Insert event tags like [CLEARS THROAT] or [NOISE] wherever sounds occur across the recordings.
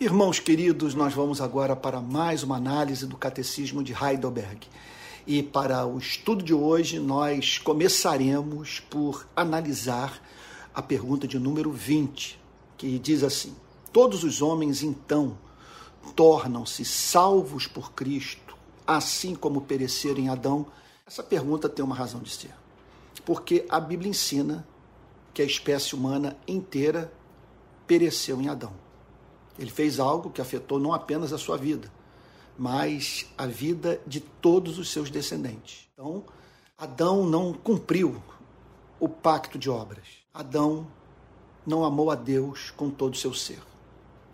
Irmãos queridos, nós vamos agora para mais uma análise do Catecismo de Heidelberg. E para o estudo de hoje, nós começaremos por analisar a pergunta de número 20, que diz assim: Todos os homens, então, tornam-se salvos por Cristo, assim como pereceram em Adão? Essa pergunta tem uma razão de ser. Porque a Bíblia ensina que a espécie humana inteira pereceu em Adão. Ele fez algo que afetou não apenas a sua vida, mas a vida de todos os seus descendentes. Então, Adão não cumpriu o pacto de obras. Adão não amou a Deus com todo o seu ser.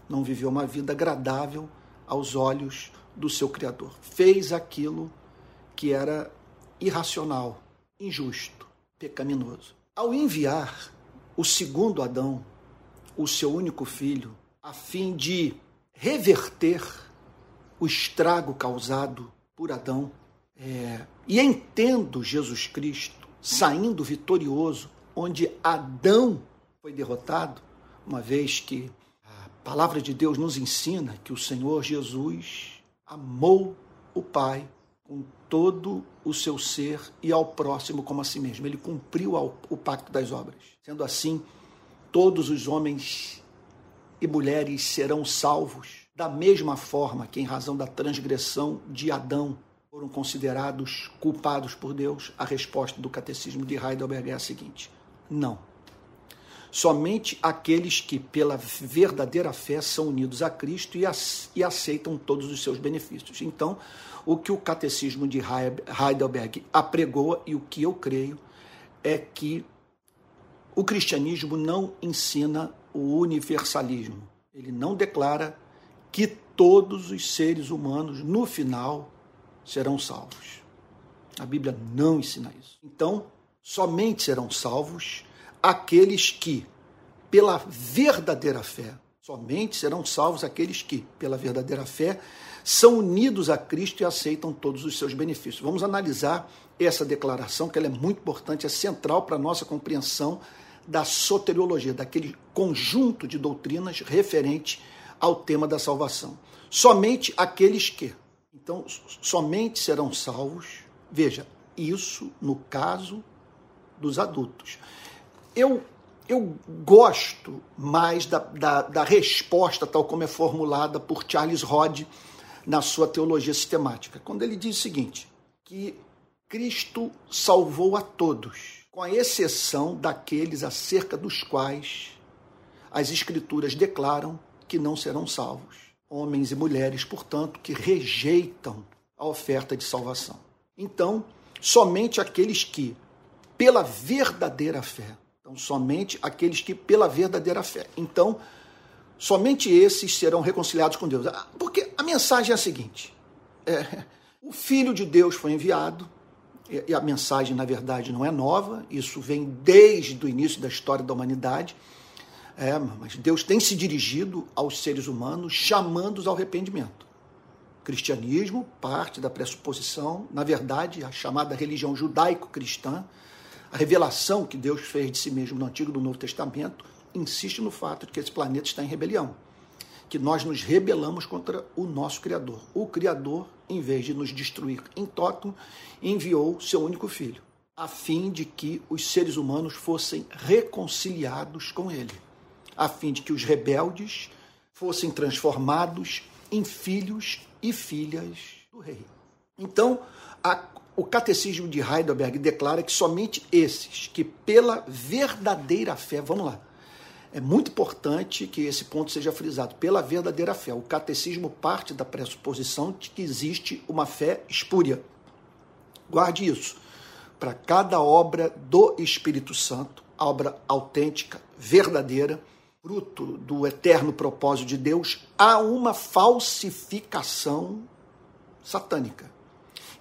Não viveu uma vida agradável aos olhos do seu Criador. Fez aquilo que era irracional, injusto, pecaminoso. Ao enviar o segundo Adão, o seu único filho, a fim de reverter o estrago causado por Adão, é, e entendo Jesus Cristo saindo vitorioso, onde Adão foi derrotado, uma vez que a palavra de Deus nos ensina que o Senhor Jesus amou o Pai com todo o seu ser e ao próximo como a si mesmo. Ele cumpriu o pacto das obras. Sendo assim, todos os homens e mulheres serão salvos, da mesma forma que, em razão da transgressão de Adão, foram considerados culpados por Deus. A resposta do catecismo de Heidelberg é a seguinte: não. Somente aqueles que, pela verdadeira fé, são unidos a Cristo e aceitam todos os seus benefícios. Então, o que o catecismo de Heidelberg apregoa e o que eu creio é que o cristianismo não ensina o universalismo. Ele não declara que todos os seres humanos, no final, serão salvos. A Bíblia não ensina isso. Então, somente serão salvos aqueles que, pela verdadeira fé, somente serão salvos aqueles que, pela verdadeira fé, são unidos a Cristo e aceitam todos os seus benefícios. Vamos analisar essa declaração, que ela é muito importante, é central para a nossa compreensão da soteriologia, daquele conjunto de doutrinas referente ao tema da salvação. Somente aqueles que. Então, somente serão salvos. Veja, isso no caso dos adultos. Eu, eu gosto mais da, da, da resposta, tal como é formulada por Charles Rod na sua teologia sistemática, quando ele diz o seguinte: que Cristo salvou a todos, com a exceção daqueles acerca dos quais as Escrituras declaram que não serão salvos. Homens e mulheres, portanto, que rejeitam a oferta de salvação. Então, somente aqueles que, pela verdadeira fé, então, somente aqueles que, pela verdadeira fé. Então, somente esses serão reconciliados com Deus. Ah, porque a mensagem é a seguinte: é, o Filho de Deus foi enviado, e a mensagem, na verdade, não é nova, isso vem desde o início da história da humanidade. É, mas Deus tem se dirigido aos seres humanos, chamando-os ao arrependimento. O cristianismo parte da pressuposição, na verdade, a chamada religião judaico-cristã, a revelação que Deus fez de si mesmo no Antigo e no Novo Testamento, insiste no fato de que esse planeta está em rebelião, que nós nos rebelamos contra o nosso Criador. O Criador, em vez de nos destruir em tótum, enviou seu único filho, a fim de que os seres humanos fossem reconciliados com ele, a fim de que os rebeldes fossem transformados em filhos e filhas do rei. Então, a, o catecismo de Heidelberg declara que somente esses que pela verdadeira fé, vamos lá, é muito importante que esse ponto seja frisado. Pela verdadeira fé, o catecismo parte da pressuposição de que existe uma fé espúria. Guarde isso. Para cada obra do Espírito Santo, obra autêntica, verdadeira, fruto do eterno propósito de Deus, há uma falsificação satânica.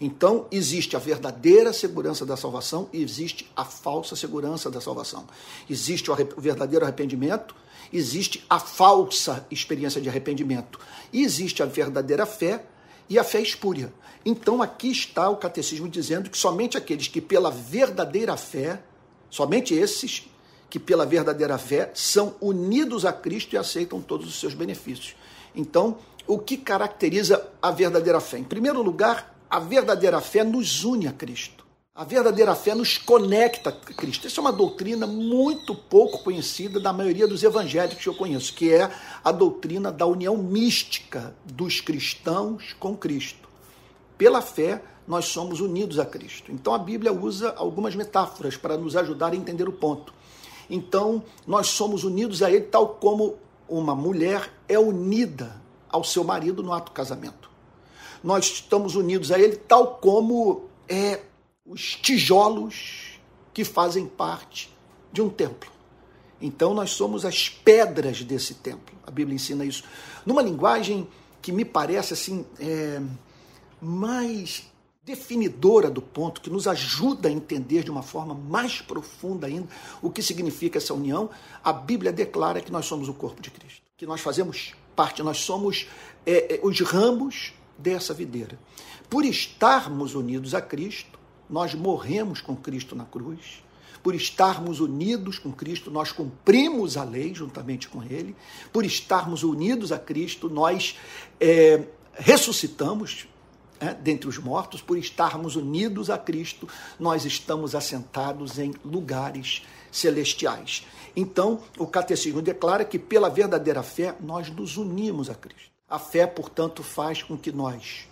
Então, existe a verdadeira segurança da salvação e existe a falsa segurança da salvação. Existe o verdadeiro arrependimento, existe a falsa experiência de arrependimento. E existe a verdadeira fé e a fé espúria. Então, aqui está o catecismo dizendo que somente aqueles que, pela verdadeira fé, somente esses que pela verdadeira fé são unidos a Cristo e aceitam todos os seus benefícios. Então, o que caracteriza a verdadeira fé? Em primeiro lugar, a verdadeira fé nos une a Cristo. A verdadeira fé nos conecta a Cristo. Essa é uma doutrina muito pouco conhecida da maioria dos evangélicos que eu conheço, que é a doutrina da união mística dos cristãos com Cristo. Pela fé, nós somos unidos a Cristo. Então a Bíblia usa algumas metáforas para nos ajudar a entender o ponto. Então, nós somos unidos a Ele tal como uma mulher é unida ao seu marido no ato do casamento. Nós estamos unidos a Ele tal como é os tijolos que fazem parte de um templo. Então nós somos as pedras desse templo. A Bíblia ensina isso. Numa linguagem que me parece assim é, mais definidora do ponto, que nos ajuda a entender de uma forma mais profunda ainda o que significa essa união, a Bíblia declara que nós somos o corpo de Cristo, que nós fazemos parte, nós somos é, é, os ramos dessa videira. Por estarmos unidos a Cristo, nós morremos com Cristo na cruz. Por estarmos unidos com Cristo, nós cumprimos a lei juntamente com Ele. Por estarmos unidos a Cristo, nós é, ressuscitamos é, dentre os mortos. Por estarmos unidos a Cristo, nós estamos assentados em lugares celestiais. Então, o catecismo declara que pela verdadeira fé nós nos unimos a Cristo. A fé, portanto, faz com que nós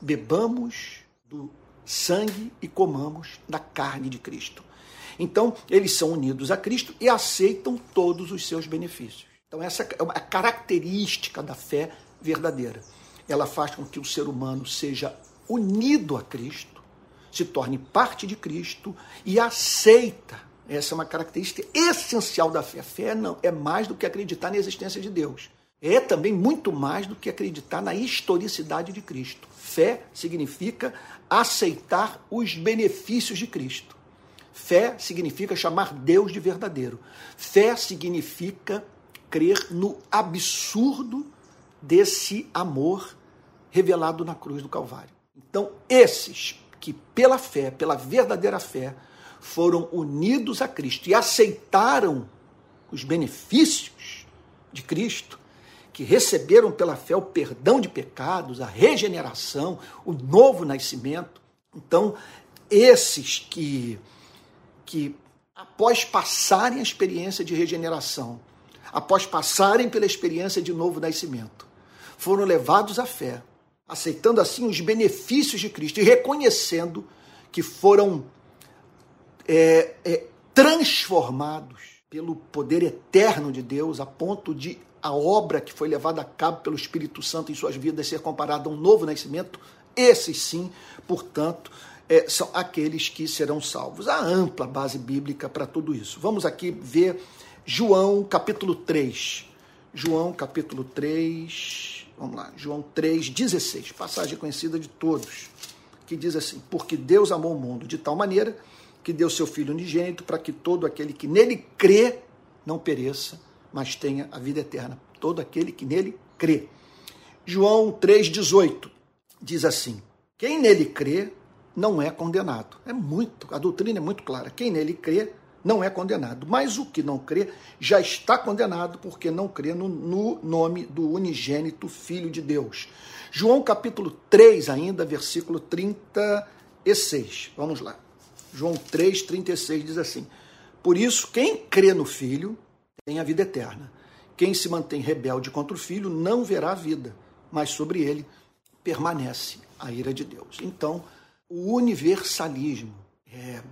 bebamos do sangue e comamos da carne de Cristo. Então, eles são unidos a Cristo e aceitam todos os seus benefícios. Então, essa é uma característica da fé verdadeira. Ela faz com que o ser humano seja unido a Cristo, se torne parte de Cristo e aceita. Essa é uma característica essencial da fé. A fé não é mais do que acreditar na existência de Deus. É também muito mais do que acreditar na historicidade de Cristo. Fé significa aceitar os benefícios de Cristo. Fé significa chamar Deus de verdadeiro. Fé significa crer no absurdo desse amor revelado na cruz do Calvário. Então, esses que pela fé, pela verdadeira fé, foram unidos a Cristo e aceitaram os benefícios de Cristo, que receberam pela fé o perdão de pecados, a regeneração, o novo nascimento. Então, esses que, que após passarem a experiência de regeneração, após passarem pela experiência de novo nascimento, foram levados à fé, aceitando assim os benefícios de Cristo e reconhecendo que foram é, é, transformados pelo poder eterno de Deus a ponto de a obra que foi levada a cabo pelo Espírito Santo em suas vidas ser comparada a um novo nascimento, esses sim, portanto, é, são aqueles que serão salvos. Há ampla base bíblica para tudo isso. Vamos aqui ver João capítulo 3. João capítulo 3, vamos lá, João 3, 16, passagem conhecida de todos, que diz assim: Porque Deus amou o mundo de tal maneira que deu seu Filho unigênito para que todo aquele que nele crê não pereça, mas tenha a vida eterna. Todo aquele que nele crê. João 3,18 diz assim: Quem nele crê não é condenado. É muito, a doutrina é muito clara. Quem nele crê não é condenado. Mas o que não crê já está condenado porque não crê no, no, nome do unigênito Filho de Deus. João capítulo 3, ainda, versículo 36. Vamos lá. João 3, 36 diz assim: Por isso, quem crê no Filho tem a vida eterna. Quem se mantém rebelde contra o filho não verá a vida, mas sobre ele permanece a ira de Deus. Então, o universalismo, é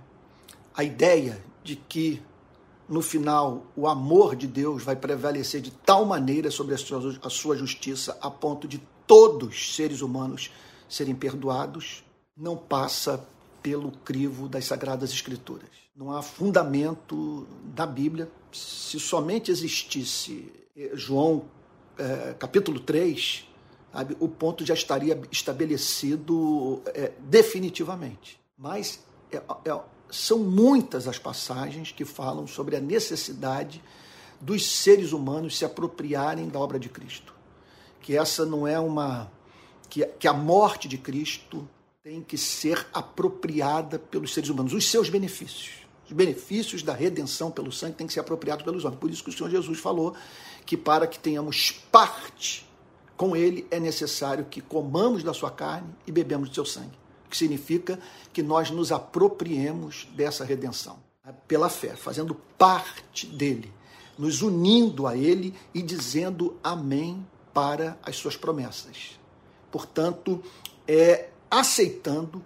a ideia de que no final o amor de Deus vai prevalecer de tal maneira sobre a sua, justiça a ponto de todos os seres humanos serem perdoados, não passa pelo crivo das Sagradas Escrituras. Não há fundamento da Bíblia. Se somente existisse eh, João é, capítulo 3, sabe, o ponto já estaria estabelecido é, definitivamente. Mas é, é, são muitas as passagens que falam sobre a necessidade dos seres humanos se apropriarem da obra de Cristo. Que essa não é uma. que, que a morte de Cristo tem que ser apropriada pelos seres humanos, os seus benefícios. Os benefícios da redenção pelo sangue têm que ser apropriados pelos homens. Por isso que o Senhor Jesus falou que para que tenhamos parte com ele é necessário que comamos da sua carne e bebemos do seu sangue. Que significa que nós nos apropriemos dessa redenção pela fé, fazendo parte dele, nos unindo a ele e dizendo amém para as suas promessas. Portanto, é aceitando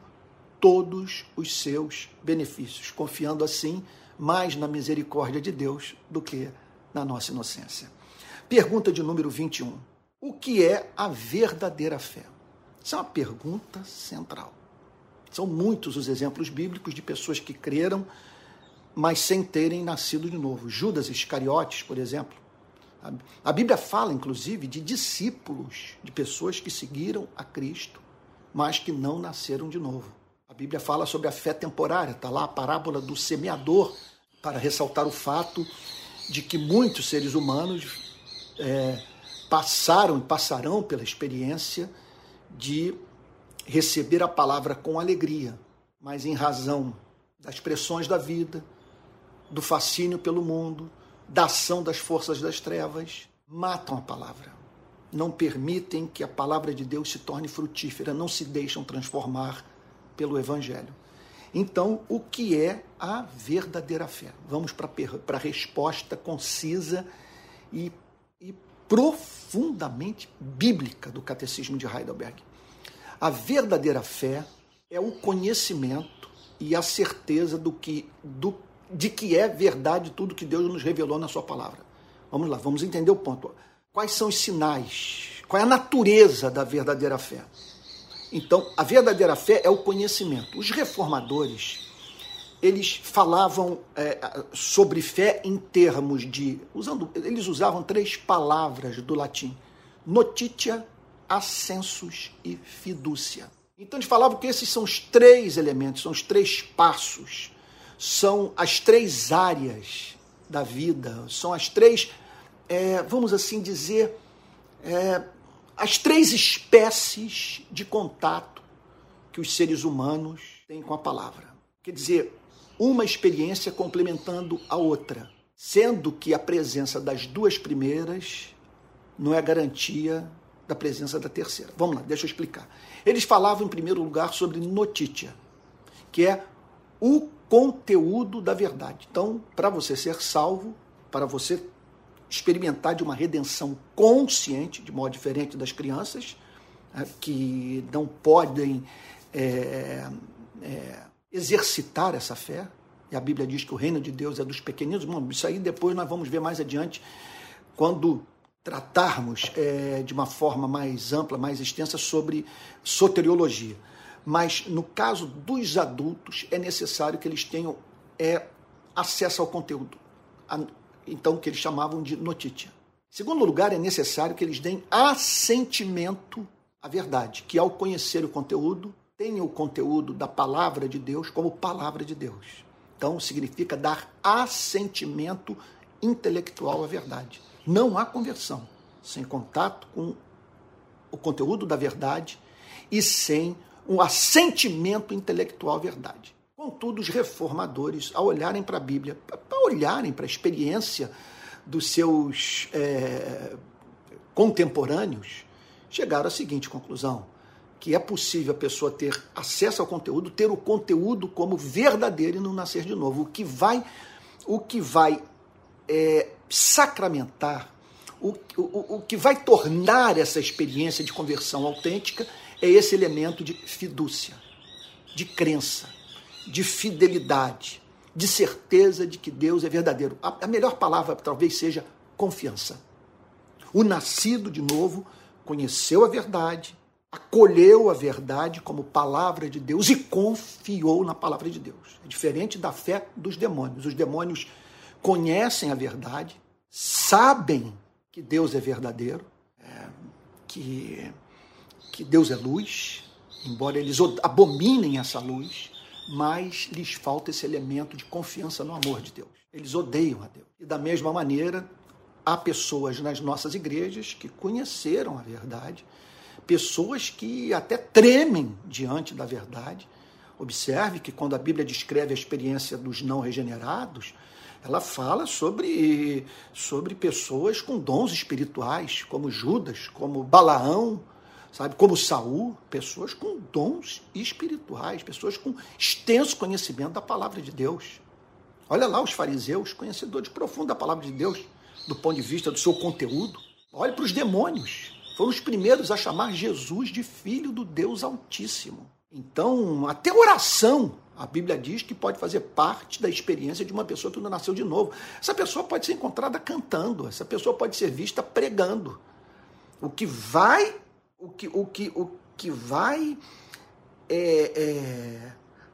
todos os seus benefícios, confiando assim mais na misericórdia de Deus do que na nossa inocência. Pergunta de número 21. O que é a verdadeira fé? Isso é uma pergunta central. São muitos os exemplos bíblicos de pessoas que creram, mas sem terem nascido de novo. Judas Iscariotes, por exemplo. A Bíblia fala, inclusive, de discípulos, de pessoas que seguiram a Cristo, mas que não nasceram de novo. A Bíblia fala sobre a fé temporária, está lá a parábola do semeador, para ressaltar o fato de que muitos seres humanos é, passaram e passarão pela experiência de receber a palavra com alegria, mas em razão das pressões da vida, do fascínio pelo mundo, da ação das forças das trevas, matam a palavra. Não permitem que a palavra de Deus se torne frutífera, não se deixam transformar pelo Evangelho. Então, o que é a verdadeira fé? Vamos para a resposta concisa e e profundamente bíblica do Catecismo de Heidelberg. A verdadeira fé é o conhecimento e a certeza do que, do, de que é verdade tudo que Deus nos revelou na Sua palavra. Vamos lá, vamos entender o ponto. Quais são os sinais? Qual é a natureza da verdadeira fé? Então, a verdadeira fé é o conhecimento. Os reformadores eles falavam é, sobre fé em termos de. Usando, eles usavam três palavras do latim: notitia, ascensus e fidúcia. Então eles falavam que esses são os três elementos, são os três passos, são as três áreas da vida, são as três, é, vamos assim dizer, é, as três espécies de contato que os seres humanos têm com a palavra. Quer dizer, uma experiência complementando a outra, sendo que a presença das duas primeiras não é garantia da presença da terceira. Vamos lá, deixa eu explicar. Eles falavam em primeiro lugar sobre notícia, que é o conteúdo da verdade. Então, para você ser salvo, para você experimentar de uma redenção consciente, de modo diferente das crianças, né, que não podem é, é, exercitar essa fé. E a Bíblia diz que o reino de Deus é dos pequeninos. Bom, isso aí depois nós vamos ver mais adiante, quando tratarmos é, de uma forma mais ampla, mais extensa sobre soteriologia. Mas no caso dos adultos, é necessário que eles tenham é, acesso ao conteúdo. Então, que eles chamavam de notícia. Segundo lugar, é necessário que eles deem assentimento à verdade, que ao conhecer o conteúdo, tenha o conteúdo da palavra de Deus como palavra de Deus. Então, significa dar assentimento intelectual à verdade. Não há conversão sem contato com o conteúdo da verdade e sem um assentimento intelectual à verdade. Contudo, os reformadores, ao olharem para a Bíblia, para olharem para a experiência dos seus é, contemporâneos, chegaram à seguinte conclusão: que é possível a pessoa ter acesso ao conteúdo, ter o conteúdo como verdadeiro e não nascer de novo. O que vai, o que vai é, sacramentar, o, o, o que vai tornar essa experiência de conversão autêntica é esse elemento de fidúcia, de crença, de fidelidade, de certeza de que Deus é verdadeiro. A, melhor palavra talvez seja confiança. O nascido de novo conheceu a verdade, acolheu a verdade como palavra de Deus e confiou na palavra de Deus. É diferente da fé dos demônios. Os demônios conhecem a verdade, sabem que Deus é verdadeiro, é, que, que Deus é luz, embora eles abominem essa luz, mas lhes falta esse elemento de confiança no amor de Deus. Eles odeiam a Deus. E da mesma maneira, há pessoas nas nossas igrejas que conheceram a verdade, pessoas que até tremem diante da verdade, Observe que quando a Bíblia descreve a experiência dos não regenerados, ela fala sobre, sobre pessoas com dons espirituais, como Judas, como Balaão, sabe, como Saul, pessoas com dons espirituais, pessoas com extenso conhecimento da palavra de Deus. Olha lá os fariseus, conhecedores profundos da palavra de Deus, do ponto de vista do seu conteúdo. Olhe para os demônios. Foram os primeiros a chamar Jesus de filho do Deus Altíssimo. Então, até oração, a Bíblia diz que pode fazer parte da experiência de uma pessoa que não nasceu de novo. Essa pessoa pode ser encontrada cantando, essa pessoa pode ser vista pregando. O que vai, o que, o que, o que vai é, é,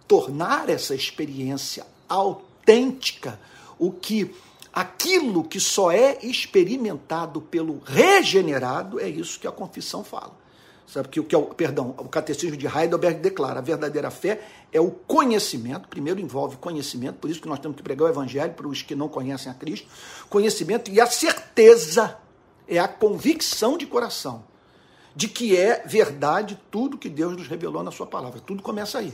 tornar essa experiência autêntica, o que aquilo que só é experimentado pelo regenerado, é isso que a confissão fala. Sabe que o que é o, perdão, o catecismo de Heidelberg declara, a verdadeira fé é o conhecimento, primeiro envolve conhecimento, por isso que nós temos que pregar o evangelho para os que não conhecem a Cristo, conhecimento e a certeza é a convicção de coração de que é verdade tudo que Deus nos revelou na sua palavra. Tudo começa aí.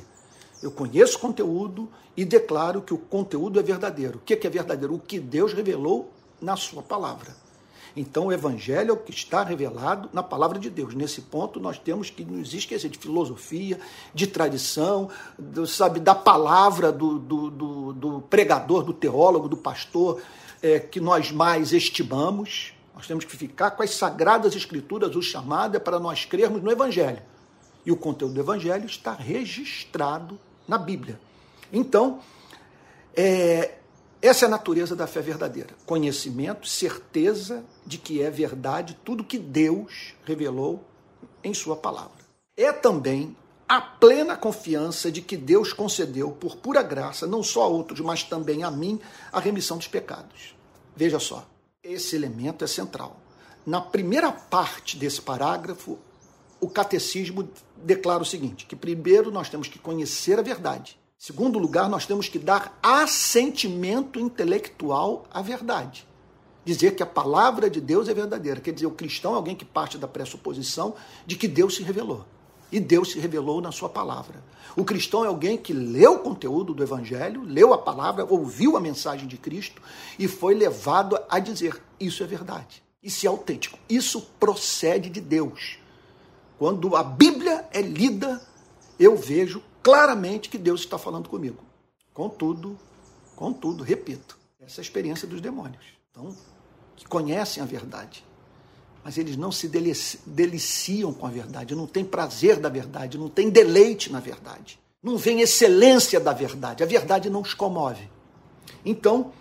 Eu conheço o conteúdo e declaro que o conteúdo é verdadeiro. O que é verdadeiro? O que Deus revelou na sua palavra. Então, o Evangelho é o que está revelado na palavra de Deus. Nesse ponto, nós temos que nos esquecer de filosofia, de tradição, do, sabe, da palavra do, do, do, do pregador, do teólogo, do pastor, é, que nós mais estimamos. Nós temos que ficar com as sagradas escrituras, o chamado é para nós crermos no Evangelho. E o conteúdo do Evangelho está registrado na Bíblia. Então, é, essa é a natureza da fé verdadeira: conhecimento, certeza de que é verdade tudo que Deus revelou em Sua palavra. É também a plena confiança de que Deus concedeu, por pura graça, não só a outros, mas também a mim, a remissão dos pecados. Veja só, esse elemento é central. Na primeira parte desse parágrafo, o catecismo declara o seguinte: que primeiro nós temos que conhecer a verdade Segundo lugar, nós temos que dar assentimento intelectual à verdade. Dizer que a palavra de Deus é verdadeira. Quer dizer, o cristão é alguém que parte da pressuposição de que Deus se revelou. E Deus se revelou na sua palavra. O cristão é alguém que leu o conteúdo do Evangelho, leu a palavra, ouviu a mensagem de Cristo e foi levado a dizer: Isso é verdade. Isso é autêntico. Isso procede de Deus. Quando a Bíblia é lida, eu vejo claramente que Deus está falando comigo. Contudo, contudo, repito, essa é a experiência dos demônios. Então, que conhecem a verdade, mas eles não se deliciam com a verdade, não têm prazer da verdade, não têm deleite na verdade, não vem excelência da verdade, a verdade não os comove. Então,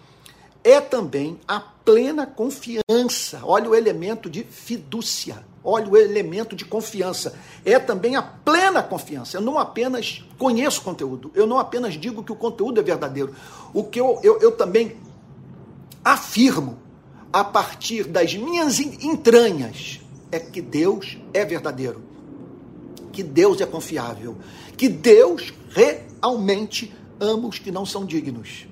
é também a plena confiança, olha o elemento de fidúcia, Olha o elemento de confiança. É também a plena confiança. Eu não apenas conheço o conteúdo, eu não apenas digo que o conteúdo é verdadeiro. O que eu, eu, eu também afirmo a partir das minhas entranhas é que Deus é verdadeiro, que Deus é confiável, que Deus realmente ama os que não são dignos,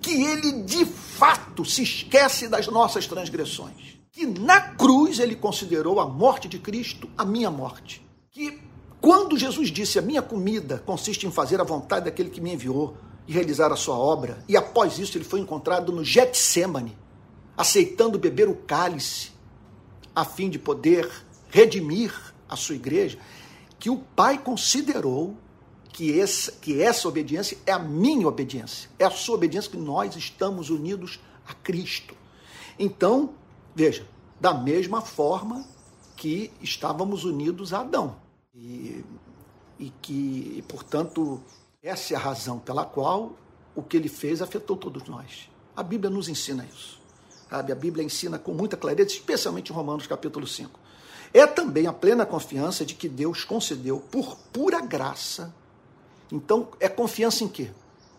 que Ele de fato se esquece das nossas transgressões que na cruz ele considerou a morte de Cristo a minha morte. Que quando Jesus disse a minha comida consiste em fazer a vontade daquele que me enviou e realizar a sua obra, e após isso ele foi encontrado no Getsemane, aceitando beber o cálice, a fim de poder redimir a sua igreja, que o Pai considerou que essa, que essa obediência é a minha obediência, é a sua obediência que nós estamos unidos a Cristo. Então, Veja, da mesma forma que estávamos unidos a Adão. E, e que, e, portanto, essa é a razão pela qual o que ele fez afetou todos nós. A Bíblia nos ensina isso. Sabe? A Bíblia ensina com muita clareza, especialmente em Romanos capítulo 5. É também a plena confiança de que Deus concedeu por pura graça. Então, é confiança em quê?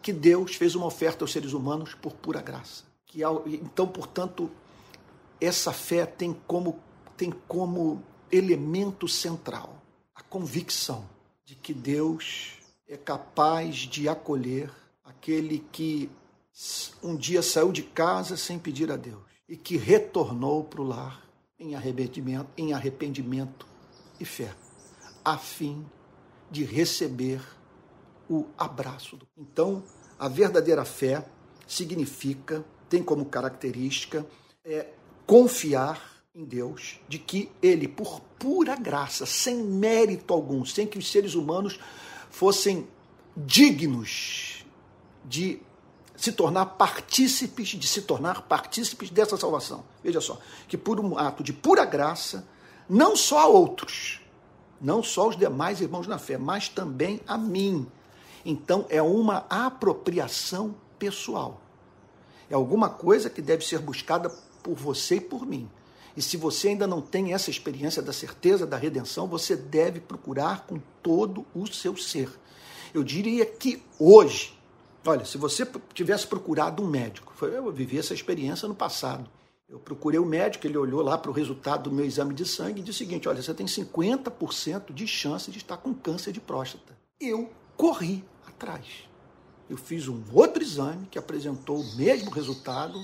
Que Deus fez uma oferta aos seres humanos por pura graça. Que, então, portanto, essa fé tem como, tem como elemento central a convicção de que Deus é capaz de acolher aquele que um dia saiu de casa sem pedir a Deus e que retornou para o lar em arrependimento, em arrependimento e fé, a fim de receber o abraço. Então, a verdadeira fé significa, tem como característica, é, confiar em Deus, de que Ele, por pura graça, sem mérito algum, sem que os seres humanos fossem dignos de se tornar partícipes, de se tornar partícipes dessa salvação. Veja só, que por um ato de pura graça, não só a outros, não só os demais irmãos na fé, mas também a mim. Então é uma apropriação pessoal. É alguma coisa que deve ser buscada por você e por mim. E se você ainda não tem essa experiência da certeza da redenção, você deve procurar com todo o seu ser. Eu diria que hoje, olha, se você tivesse procurado um médico, eu vivi essa experiência no passado. Eu procurei o um médico, ele olhou lá para o resultado do meu exame de sangue e disse o seguinte: olha, você tem 50% de chance de estar com câncer de próstata. Eu corri atrás. Eu fiz um outro exame que apresentou o mesmo resultado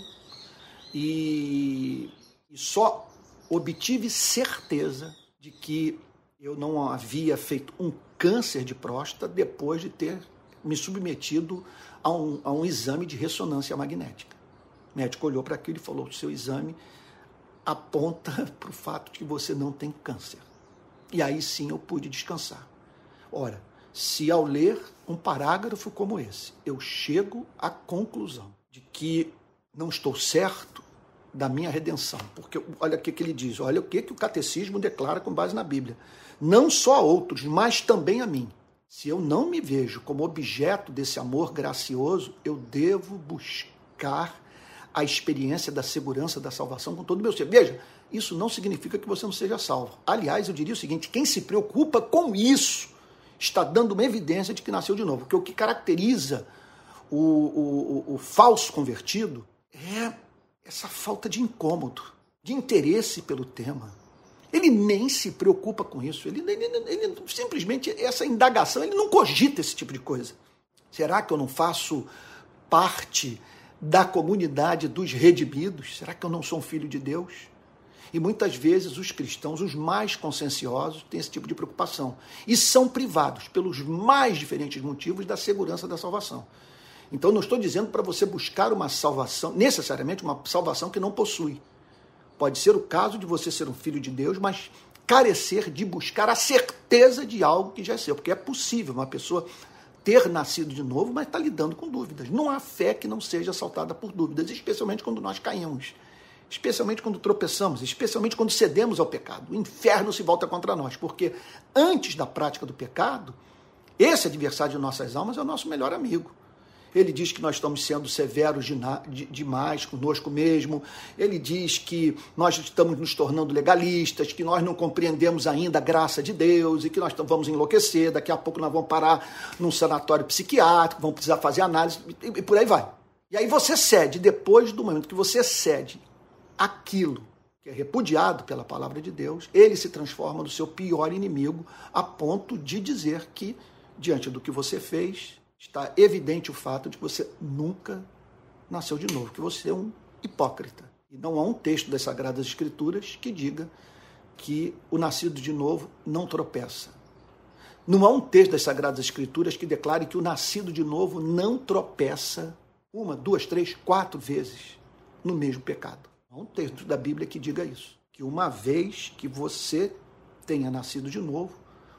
e e só obtive certeza de que eu não havia feito um câncer de próstata depois de ter me submetido a um, a um exame de ressonância magnética. O médico olhou para aquilo e falou: seu exame aponta [LAUGHS] para o fato de que você não tem câncer. E aí sim eu pude descansar. Ora, se ao ler um parágrafo como esse, eu chego à conclusão de que não estou certo da minha redenção. Porque olha o que, que ele diz, olha o que, que o catecismo declara com base na Bíblia. Não só a outros, mas também a mim. Se eu não me vejo como objeto desse amor gracioso, eu devo buscar a experiência da segurança da salvação com todo o meu ser. Veja, isso não significa que você não seja salvo. Aliás, eu diria o seguinte: quem se preocupa com isso está dando uma evidência de que nasceu de novo. Porque o que caracteriza o, o, o, o falso convertido é essa falta de incômodo, de interesse pelo tema. Ele nem se preocupa com isso. Ele, ele, ele, simplesmente, essa indagação, ele não cogita esse tipo de coisa. Será que eu não faço parte da comunidade dos redimidos? Será que eu não sou um filho de Deus? E muitas vezes os cristãos, os mais conscienciosos, têm esse tipo de preocupação. E são privados, pelos mais diferentes motivos, da segurança da salvação. Então, não estou dizendo para você buscar uma salvação, necessariamente uma salvação que não possui. Pode ser o caso de você ser um filho de Deus, mas carecer de buscar a certeza de algo que já é seu. Porque é possível uma pessoa ter nascido de novo, mas está lidando com dúvidas. Não há fé que não seja assaltada por dúvidas, especialmente quando nós caímos, especialmente quando tropeçamos, especialmente quando cedemos ao pecado. O inferno se volta contra nós, porque antes da prática do pecado, esse adversário de nossas almas é o nosso melhor amigo. Ele diz que nós estamos sendo severos de, de, demais conosco mesmo. Ele diz que nós estamos nos tornando legalistas, que nós não compreendemos ainda a graça de Deus e que nós vamos enlouquecer. Daqui a pouco nós vamos parar num sanatório psiquiátrico, vamos precisar fazer análise e, e por aí vai. E aí você cede, depois do momento que você cede aquilo que é repudiado pela palavra de Deus, ele se transforma no seu pior inimigo, a ponto de dizer que, diante do que você fez, está evidente o fato de que você nunca nasceu de novo, que você é um hipócrita. E não há um texto das Sagradas Escrituras que diga que o nascido de novo não tropeça. Não há um texto das Sagradas Escrituras que declare que o nascido de novo não tropeça uma, duas, três, quatro vezes no mesmo pecado. Há um texto da Bíblia que diga isso. Que uma vez que você tenha nascido de novo,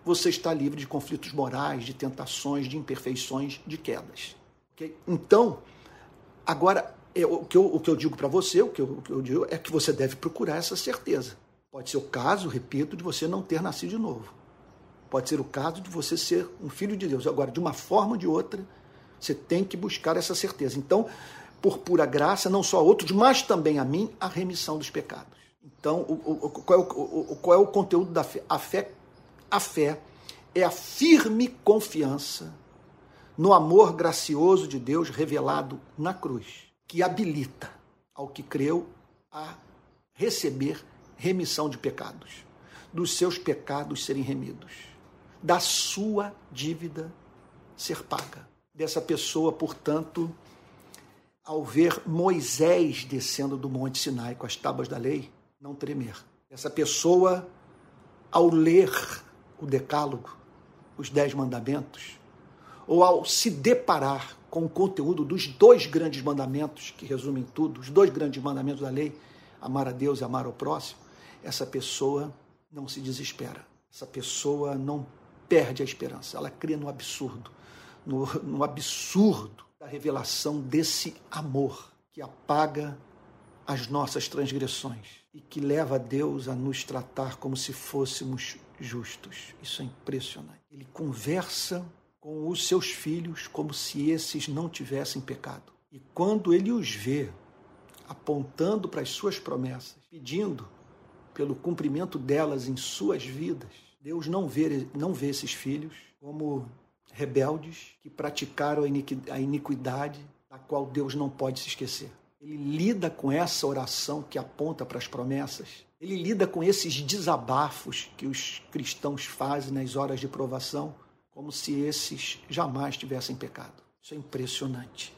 você está livre de conflitos morais, de tentações, de imperfeições, de quedas. Okay? Então, agora, é, o, que eu, o que eu digo para você, o que, eu, o que eu digo é que você deve procurar essa certeza. Pode ser o caso, repito, de você não ter nascido de novo. Pode ser o caso de você ser um filho de Deus. Agora, de uma forma ou de outra, você tem que buscar essa certeza. Então, por pura graça, não só a outros, mas também a mim, a remissão dos pecados. Então, o, o, qual, é o, qual é o conteúdo da fé? A fé a fé é a firme confiança no amor gracioso de Deus revelado na cruz, que habilita ao que creu a receber remissão de pecados, dos seus pecados serem remidos, da sua dívida ser paga. Dessa pessoa, portanto, ao ver Moisés descendo do Monte Sinai com as tábuas da lei, não tremer. Essa pessoa, ao ler o Decálogo, os Dez Mandamentos, ou ao se deparar com o conteúdo dos dois grandes mandamentos, que resumem tudo, os dois grandes mandamentos da lei, amar a Deus e amar ao próximo, essa pessoa não se desespera. Essa pessoa não perde a esperança. Ela crê no absurdo, no, no absurdo da revelação desse amor que apaga as nossas transgressões e que leva a Deus a nos tratar como se fôssemos justos. Isso é impressionante. Ele conversa com os seus filhos como se esses não tivessem pecado. E quando ele os vê apontando para as suas promessas, pedindo pelo cumprimento delas em suas vidas, Deus não vê, não vê esses filhos como rebeldes que praticaram a iniquidade da qual Deus não pode se esquecer. Ele lida com essa oração que aponta para as promessas. Ele lida com esses desabafos que os cristãos fazem nas horas de provação, como se esses jamais tivessem pecado. Isso é impressionante.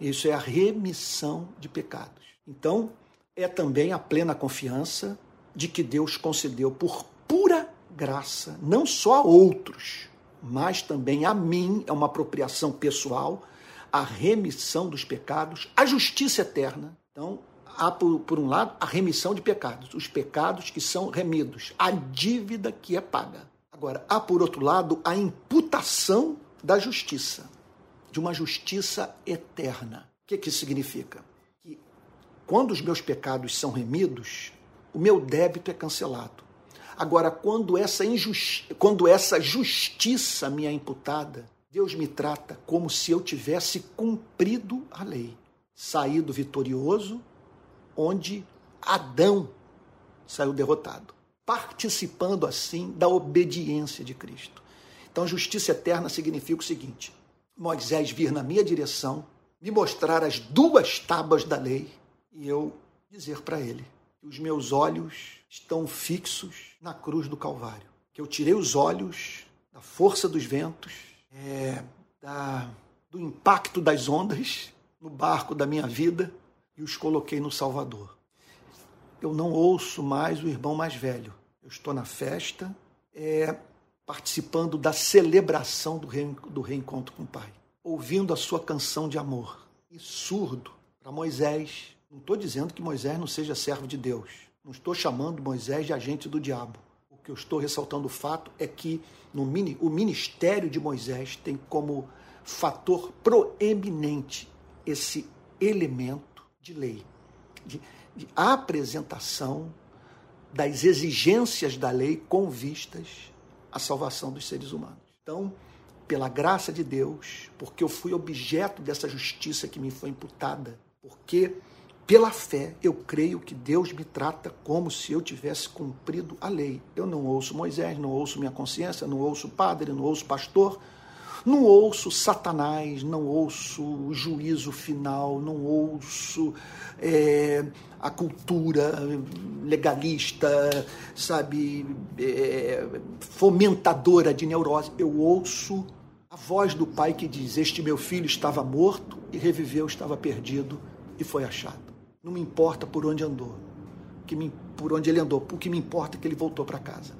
Isso é a remissão de pecados. Então, é também a plena confiança de que Deus concedeu por pura graça, não só a outros, mas também a mim, é uma apropriação pessoal, a remissão dos pecados, a justiça eterna. Então, há, por, por um lado, a remissão de pecados, os pecados que são remidos, a dívida que é paga. Agora, há, por outro lado, a imputação da justiça, de uma justiça eterna. O que, que isso significa? Que quando os meus pecados são remidos, o meu débito é cancelado. Agora, quando essa, injusti quando essa justiça me é imputada, Deus me trata como se eu tivesse cumprido a lei, saído vitorioso, onde Adão saiu derrotado, participando assim da obediência de Cristo. Então, justiça eterna significa o seguinte: Moisés vir na minha direção, me mostrar as duas tábuas da lei e eu dizer para ele que os meus olhos estão fixos na cruz do Calvário, que eu tirei os olhos da força dos ventos é, da, do impacto das ondas no barco da minha vida e os coloquei no Salvador. Eu não ouço mais o irmão mais velho. Eu estou na festa, é, participando da celebração do, re, do reencontro com o Pai, ouvindo a sua canção de amor. E surdo para Moisés. Não estou dizendo que Moisés não seja servo de Deus. Não estou chamando Moisés de agente do diabo que eu estou ressaltando o fato é que no mini, o ministério de Moisés tem como fator proeminente esse elemento de lei, de, de apresentação das exigências da lei com vistas à salvação dos seres humanos. Então, pela graça de Deus, porque eu fui objeto dessa justiça que me foi imputada, porque pela fé, eu creio que Deus me trata como se eu tivesse cumprido a lei. Eu não ouço Moisés, não ouço minha consciência, não ouço padre, não ouço pastor, não ouço Satanás, não ouço o juízo final, não ouço é, a cultura legalista, sabe, é, fomentadora de neurose. Eu ouço a voz do Pai que diz: Este meu filho estava morto e reviveu, estava perdido e foi achado. Não me importa por onde andou, que me, por onde ele andou, o que me importa é que ele voltou para casa.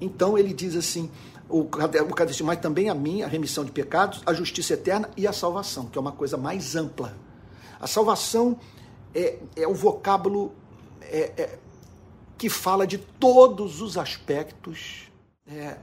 Então ele diz assim, o, o catecismo, mas também a mim, a remissão de pecados, a justiça eterna e a salvação, que é uma coisa mais ampla. A salvação é, é o vocábulo é, é, que fala de todos os aspectos é,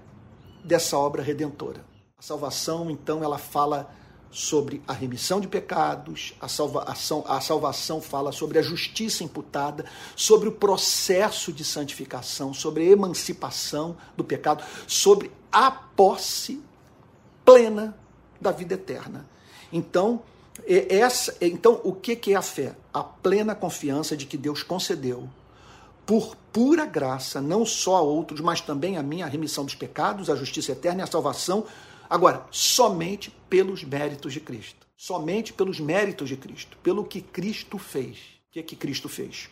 dessa obra redentora. A salvação, então, ela fala sobre a remissão de pecados, a salvação, a salvação fala sobre a justiça imputada, sobre o processo de santificação, sobre a emancipação do pecado, sobre a posse plena da vida eterna. Então, essa, então o que é a fé? A plena confiança de que Deus concedeu por pura graça, não só a outros, mas também a mim, a remissão dos pecados, a justiça eterna e a salvação Agora, somente pelos méritos de Cristo. Somente pelos méritos de Cristo. Pelo que Cristo fez. O que é que Cristo fez?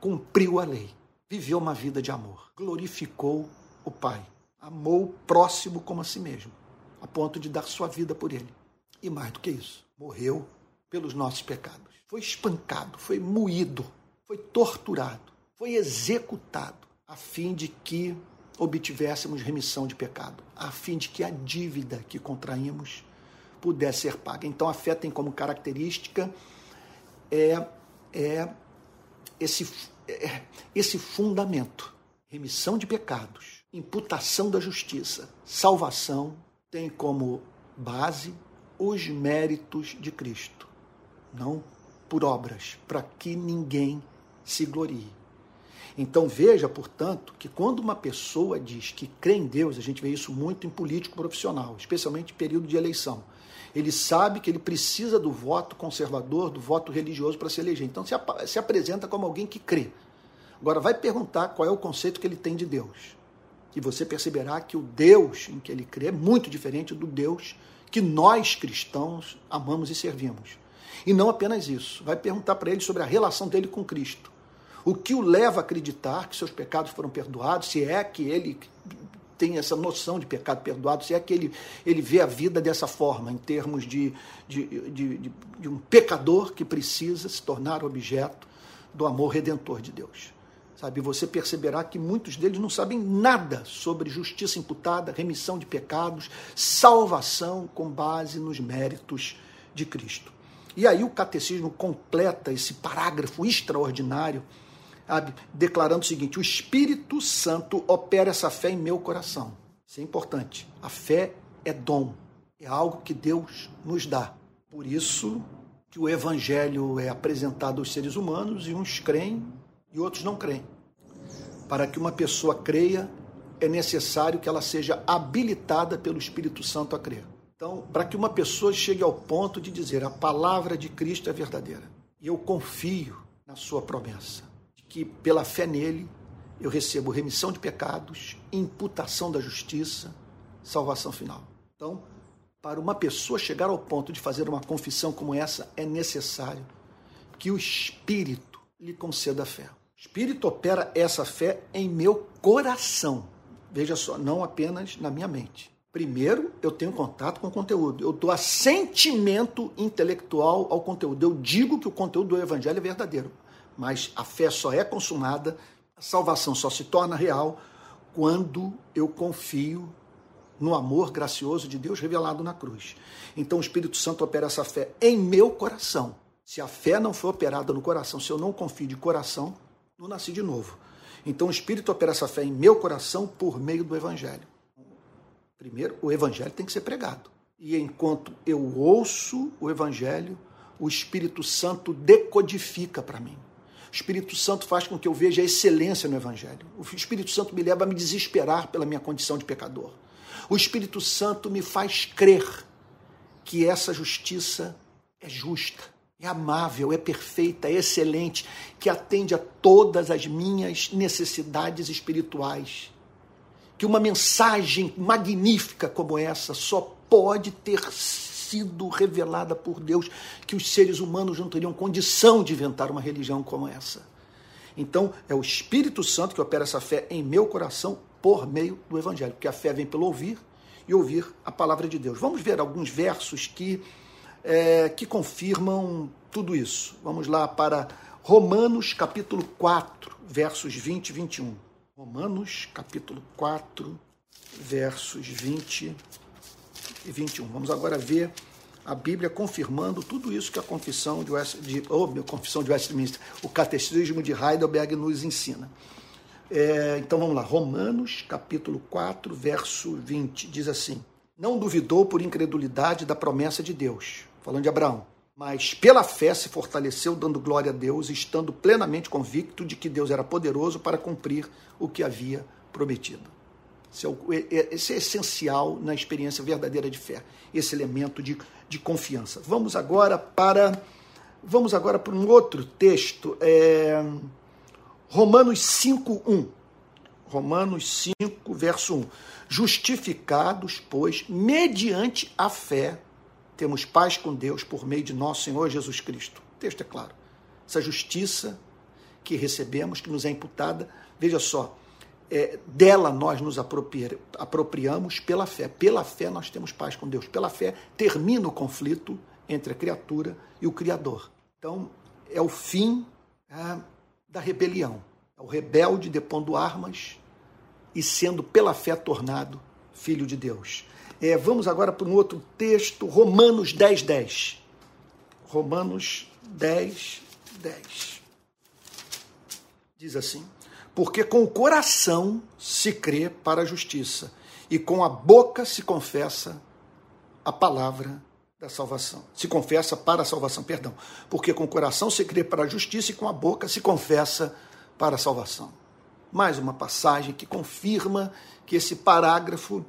Cumpriu a lei. Viveu uma vida de amor. Glorificou o Pai. Amou o próximo como a si mesmo. A ponto de dar sua vida por ele. E mais do que isso, morreu pelos nossos pecados. Foi espancado, foi moído, foi torturado, foi executado, a fim de que obtivéssemos remissão de pecado, a fim de que a dívida que contraímos pudesse ser paga. Então a fé tem como característica é, é esse, é, esse fundamento: remissão de pecados, imputação da justiça, salvação, tem como base os méritos de Cristo, não por obras, para que ninguém se glorie. Então veja, portanto, que quando uma pessoa diz que crê em Deus, a gente vê isso muito em político profissional, especialmente em período de eleição. Ele sabe que ele precisa do voto conservador, do voto religioso para se eleger. Então se, ap se apresenta como alguém que crê. Agora vai perguntar qual é o conceito que ele tem de Deus. E você perceberá que o Deus em que ele crê é muito diferente do Deus que nós cristãos amamos e servimos. E não apenas isso. Vai perguntar para ele sobre a relação dele com Cristo. O que o leva a acreditar que seus pecados foram perdoados, se é que ele tem essa noção de pecado perdoado, se é que ele, ele vê a vida dessa forma, em termos de, de, de, de, de um pecador que precisa se tornar objeto do amor redentor de Deus. Sabe, você perceberá que muitos deles não sabem nada sobre justiça imputada, remissão de pecados, salvação com base nos méritos de Cristo. E aí o catecismo completa esse parágrafo extraordinário declarando o seguinte: o Espírito Santo opera essa fé em meu coração. Isso é importante. A fé é dom, é algo que Deus nos dá. Por isso que o Evangelho é apresentado aos seres humanos e uns creem e outros não creem. Para que uma pessoa creia, é necessário que ela seja habilitada pelo Espírito Santo a crer. Então, para que uma pessoa chegue ao ponto de dizer a palavra de Cristo é verdadeira e eu confio na sua promessa que pela fé nele eu recebo remissão de pecados, imputação da justiça, salvação final. Então, para uma pessoa chegar ao ponto de fazer uma confissão como essa, é necessário que o Espírito lhe conceda a fé. O Espírito opera essa fé em meu coração. Veja só, não apenas na minha mente. Primeiro, eu tenho contato com o conteúdo. Eu dou assentimento intelectual ao conteúdo. Eu digo que o conteúdo do Evangelho é verdadeiro mas a fé só é consumada, a salvação só se torna real quando eu confio no amor gracioso de Deus revelado na cruz. Então o Espírito Santo opera essa fé em meu coração. Se a fé não for operada no coração, se eu não confio de coração, não nasci de novo. Então o Espírito opera essa fé em meu coração por meio do Evangelho. Primeiro, o Evangelho tem que ser pregado. E enquanto eu ouço o Evangelho, o Espírito Santo decodifica para mim. O Espírito Santo faz com que eu veja a excelência no Evangelho. O Espírito Santo me leva a me desesperar pela minha condição de pecador. O Espírito Santo me faz crer que essa justiça é justa, é amável, é perfeita, é excelente, que atende a todas as minhas necessidades espirituais. Que uma mensagem magnífica como essa só pode ter sido revelada por Deus, que os seres humanos não teriam condição de inventar uma religião como essa. Então, é o Espírito Santo que opera essa fé em meu coração por meio do Evangelho, porque a fé vem pelo ouvir e ouvir a palavra de Deus. Vamos ver alguns versos que, é, que confirmam tudo isso. Vamos lá para Romanos capítulo 4, versos 20 e 21. Romanos capítulo 4, versos 20 e 21. Vamos agora ver a Bíblia confirmando tudo isso que a confissão de, West, de oh, confissão de Westminster, o catecismo de Heidelberg nos ensina. É, então vamos lá, Romanos capítulo 4, verso 20, diz assim: Não duvidou por incredulidade da promessa de Deus, falando de Abraão, mas pela fé se fortaleceu, dando glória a Deus, estando plenamente convicto de que Deus era poderoso para cumprir o que havia prometido. É é, esse é essencial na experiência verdadeira de fé, esse elemento de, de confiança. Vamos agora para vamos agora para um outro texto, é, Romanos 5:1. Romanos 5, verso 1. Justificados, pois, mediante a fé, temos paz com Deus por meio de nosso Senhor Jesus Cristo. O texto é claro. Essa justiça que recebemos, que nos é imputada, veja só, é, dela nós nos apropriamos pela fé. Pela fé nós temos paz com Deus. Pela fé termina o conflito entre a criatura e o Criador. Então, é o fim é, da rebelião. É o rebelde depondo armas e sendo pela fé tornado filho de Deus. É, vamos agora para um outro texto, Romanos 10, 10. Romanos 10, 10. Diz assim: Porque com o coração se crê para a justiça, e com a boca se confessa a palavra da salvação. Se confessa para a salvação, perdão. Porque com o coração se crê para a justiça e com a boca se confessa para a salvação. Mais uma passagem que confirma que esse parágrafo,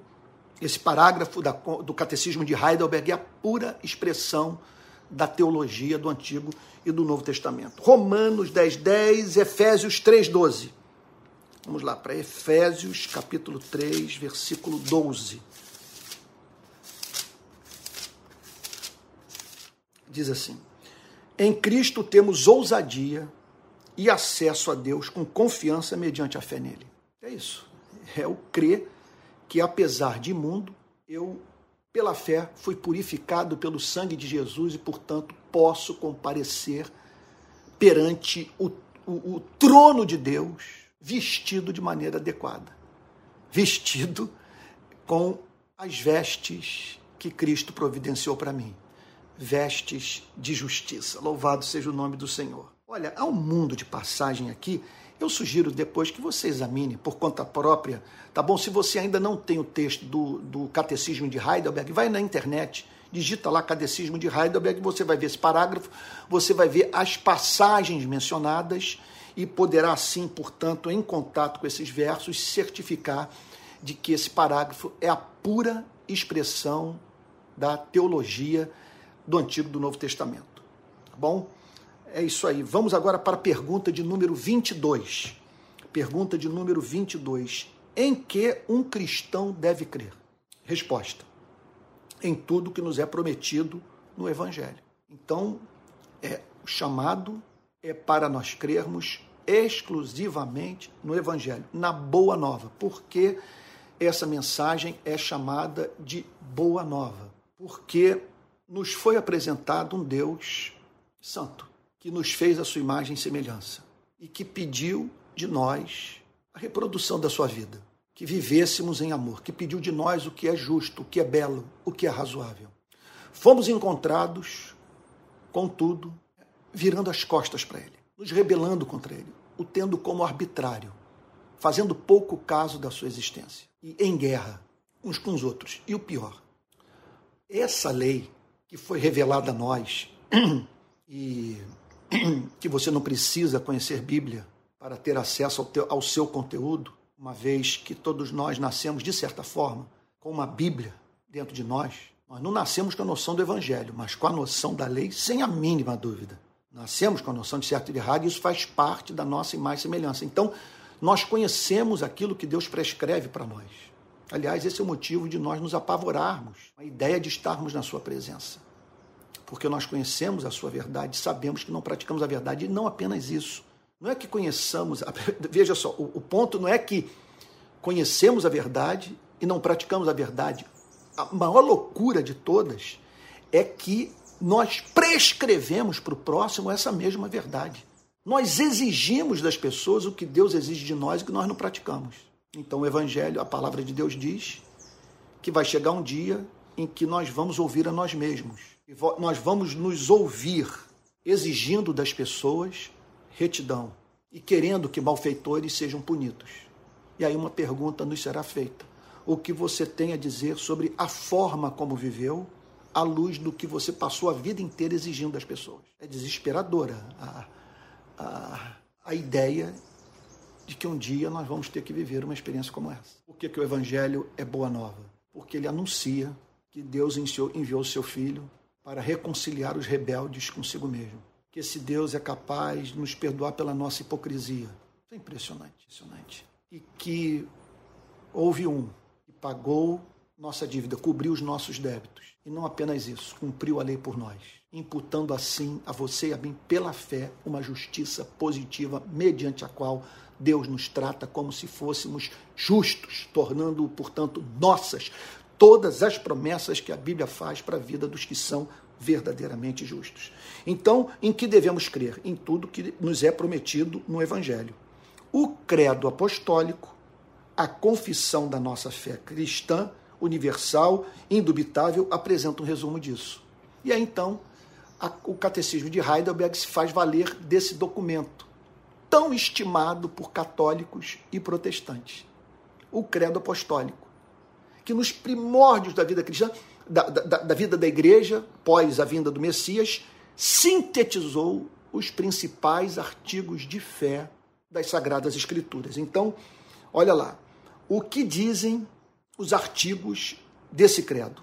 esse parágrafo da, do catecismo de Heidelberg é a pura expressão da teologia do Antigo e do Novo Testamento. Romanos 10, 10, Efésios 3, 12. Vamos lá para Efésios capítulo 3, versículo 12. Diz assim: Em Cristo temos ousadia e acesso a Deus com confiança mediante a fé nele. É isso. É o crer que, apesar de imundo, eu, pela fé, fui purificado pelo sangue de Jesus e, portanto, posso comparecer perante o, o, o trono de Deus vestido de maneira adequada. Vestido com as vestes que Cristo providenciou para mim. Vestes de justiça. Louvado seja o nome do Senhor. Olha, há um mundo de passagem aqui. Eu sugiro depois que você examine por conta própria, tá bom? Se você ainda não tem o texto do, do Catecismo de Heidelberg, vai na internet, digita lá Catecismo de Heidelberg, você vai ver esse parágrafo, você vai ver as passagens mencionadas e poderá, assim, portanto, em contato com esses versos, certificar de que esse parágrafo é a pura expressão da teologia do Antigo e do Novo Testamento. Tá bom? É isso aí. Vamos agora para a pergunta de número 22. Pergunta de número 22. Em que um cristão deve crer? Resposta: Em tudo que nos é prometido no Evangelho. Então, é chamado é para nós crermos exclusivamente no Evangelho, na Boa Nova. Porque essa mensagem é chamada de Boa Nova? Porque nos foi apresentado um Deus santo, que nos fez a sua imagem e semelhança e que pediu de nós a reprodução da sua vida, que vivêssemos em amor, que pediu de nós o que é justo, o que é belo, o que é razoável. Fomos encontrados, contudo, virando as costas para Ele nos rebelando contra ele, o tendo como arbitrário, fazendo pouco caso da sua existência e em guerra uns com os outros. E o pior, essa lei que foi revelada a nós [CLEARS THROAT] e [CLEARS THROAT] que você não precisa conhecer Bíblia para ter acesso ao, teu, ao seu conteúdo, uma vez que todos nós nascemos, de certa forma, com uma Bíblia dentro de nós. Nós não nascemos com a noção do Evangelho, mas com a noção da lei, sem a mínima dúvida. Nascemos com a noção de certo e de errado e isso faz parte da nossa imagem e semelhança. Então, nós conhecemos aquilo que Deus prescreve para nós. Aliás, esse é o motivo de nós nos apavorarmos, a ideia de estarmos na Sua presença. Porque nós conhecemos a Sua verdade, sabemos que não praticamos a verdade, e não apenas isso. Não é que conheçamos, [LAUGHS] veja só, o, o ponto não é que conhecemos a verdade e não praticamos a verdade. A maior loucura de todas é que nós prescrevemos para o próximo essa mesma verdade. Nós exigimos das pessoas o que Deus exige de nós e que nós não praticamos. Então, o Evangelho, a palavra de Deus diz que vai chegar um dia em que nós vamos ouvir a nós mesmos. E nós vamos nos ouvir exigindo das pessoas retidão e querendo que malfeitores sejam punidos. E aí uma pergunta nos será feita: o que você tem a dizer sobre a forma como viveu à luz do que você passou a vida inteira exigindo das pessoas. É desesperadora a, a, a ideia de que um dia nós vamos ter que viver uma experiência como essa. Por que, que o Evangelho é boa nova? Porque ele anuncia que Deus enviou o seu Filho para reconciliar os rebeldes consigo mesmo. Que esse Deus é capaz de nos perdoar pela nossa hipocrisia. Isso é impressionante, impressionante. E que houve um que pagou nossa dívida, cobriu os nossos débitos. E não apenas isso, cumpriu a lei por nós, imputando assim a você e a mim, pela fé, uma justiça positiva, mediante a qual Deus nos trata como se fôssemos justos, tornando, portanto, nossas todas as promessas que a Bíblia faz para a vida dos que são verdadeiramente justos. Então, em que devemos crer? Em tudo que nos é prometido no Evangelho. O credo apostólico a confissão da nossa fé cristã, universal, indubitável, apresenta um resumo disso. E aí então a, o Catecismo de Heidelberg se faz valer desse documento, tão estimado por católicos e protestantes, o Credo Apostólico, que nos primórdios da vida cristã, da, da, da vida da igreja, pós a vinda do Messias, sintetizou os principais artigos de fé das Sagradas Escrituras. Então, olha lá, o que dizem os artigos desse credo?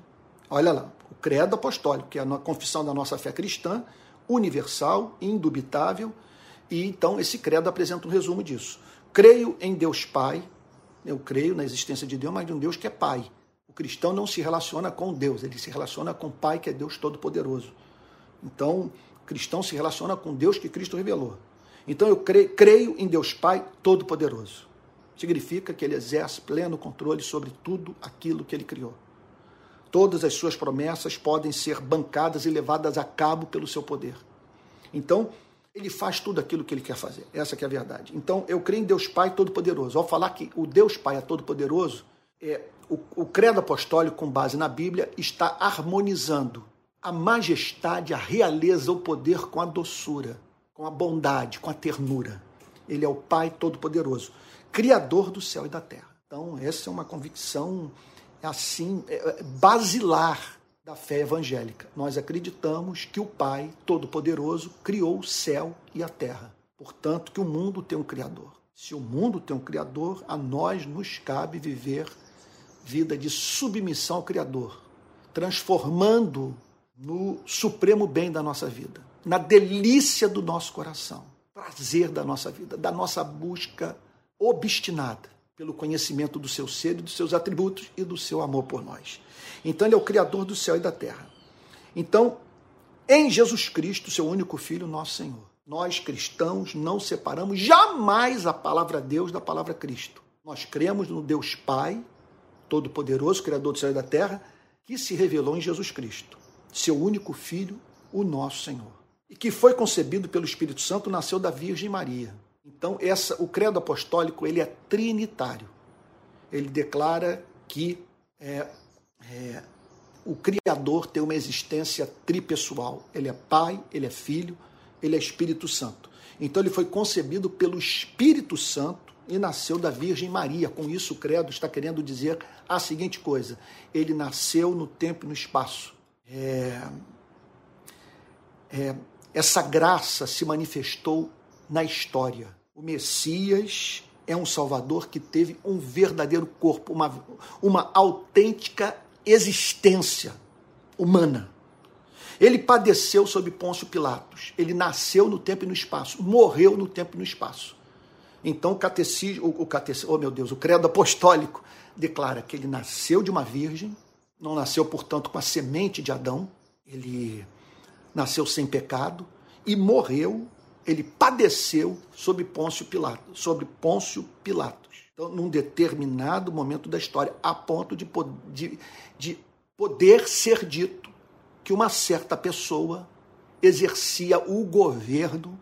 Olha lá, o credo apostólico, que é a confissão da nossa fé cristã, universal, indubitável, e então esse credo apresenta um resumo disso. Creio em Deus Pai, eu creio na existência de Deus, mas de um Deus que é Pai. O cristão não se relaciona com Deus, ele se relaciona com o Pai, que é Deus Todo-Poderoso. Então, o cristão se relaciona com Deus que Cristo revelou. Então, eu creio, creio em Deus Pai Todo-Poderoso. Significa que ele exerce pleno controle sobre tudo aquilo que ele criou. Todas as suas promessas podem ser bancadas e levadas a cabo pelo seu poder. Então, ele faz tudo aquilo que ele quer fazer. Essa que é a verdade. Então, eu creio em Deus Pai Todo-Poderoso. Ao falar que o Deus Pai é todo-poderoso, é, o, o credo apostólico, com base na Bíblia, está harmonizando a majestade, a realeza, o poder com a doçura, com a bondade, com a ternura. Ele é o Pai Todo-Poderoso, Criador do céu e da terra. Então, essa é uma convicção é assim, é, é, basilar da fé evangélica. Nós acreditamos que o Pai Todo-Poderoso criou o céu e a terra. Portanto, que o mundo tem um Criador. Se o mundo tem um Criador, a nós nos cabe viver vida de submissão ao Criador, transformando no supremo bem da nossa vida, na delícia do nosso coração, prazer da nossa vida, da nossa busca obstinada pelo conhecimento do seu ser e dos seus atributos e do seu amor por nós. Então ele é o criador do céu e da terra. Então, em Jesus Cristo, seu único filho, nosso Senhor, nós cristãos não separamos jamais a palavra Deus da palavra Cristo. Nós cremos no Deus Pai, todo-poderoso, criador do céu e da terra, que se revelou em Jesus Cristo, seu único filho, o nosso Senhor. E que foi concebido pelo Espírito Santo, nasceu da Virgem Maria então, essa, o credo apostólico ele é trinitário. Ele declara que é, é, o Criador tem uma existência tripessoal. Ele é Pai, ele é Filho, ele é Espírito Santo. Então, ele foi concebido pelo Espírito Santo e nasceu da Virgem Maria. Com isso, o credo está querendo dizer a seguinte coisa: ele nasceu no tempo e no espaço. É, é, essa graça se manifestou na história. O Messias é um Salvador que teve um verdadeiro corpo, uma, uma autêntica existência humana. Ele padeceu sob Pôncio Pilatos. Ele nasceu no tempo e no espaço, morreu no tempo e no espaço. Então o catecismo, o, o catecismo, oh meu Deus, o credo apostólico declara que ele nasceu de uma virgem, não nasceu, portanto, com a semente de Adão, ele nasceu sem pecado e morreu ele padeceu sob Pôncio Pilatos, sobre Pôncio Pilatos. Então, num determinado momento da história, a ponto de, de, de poder ser dito que uma certa pessoa exercia o governo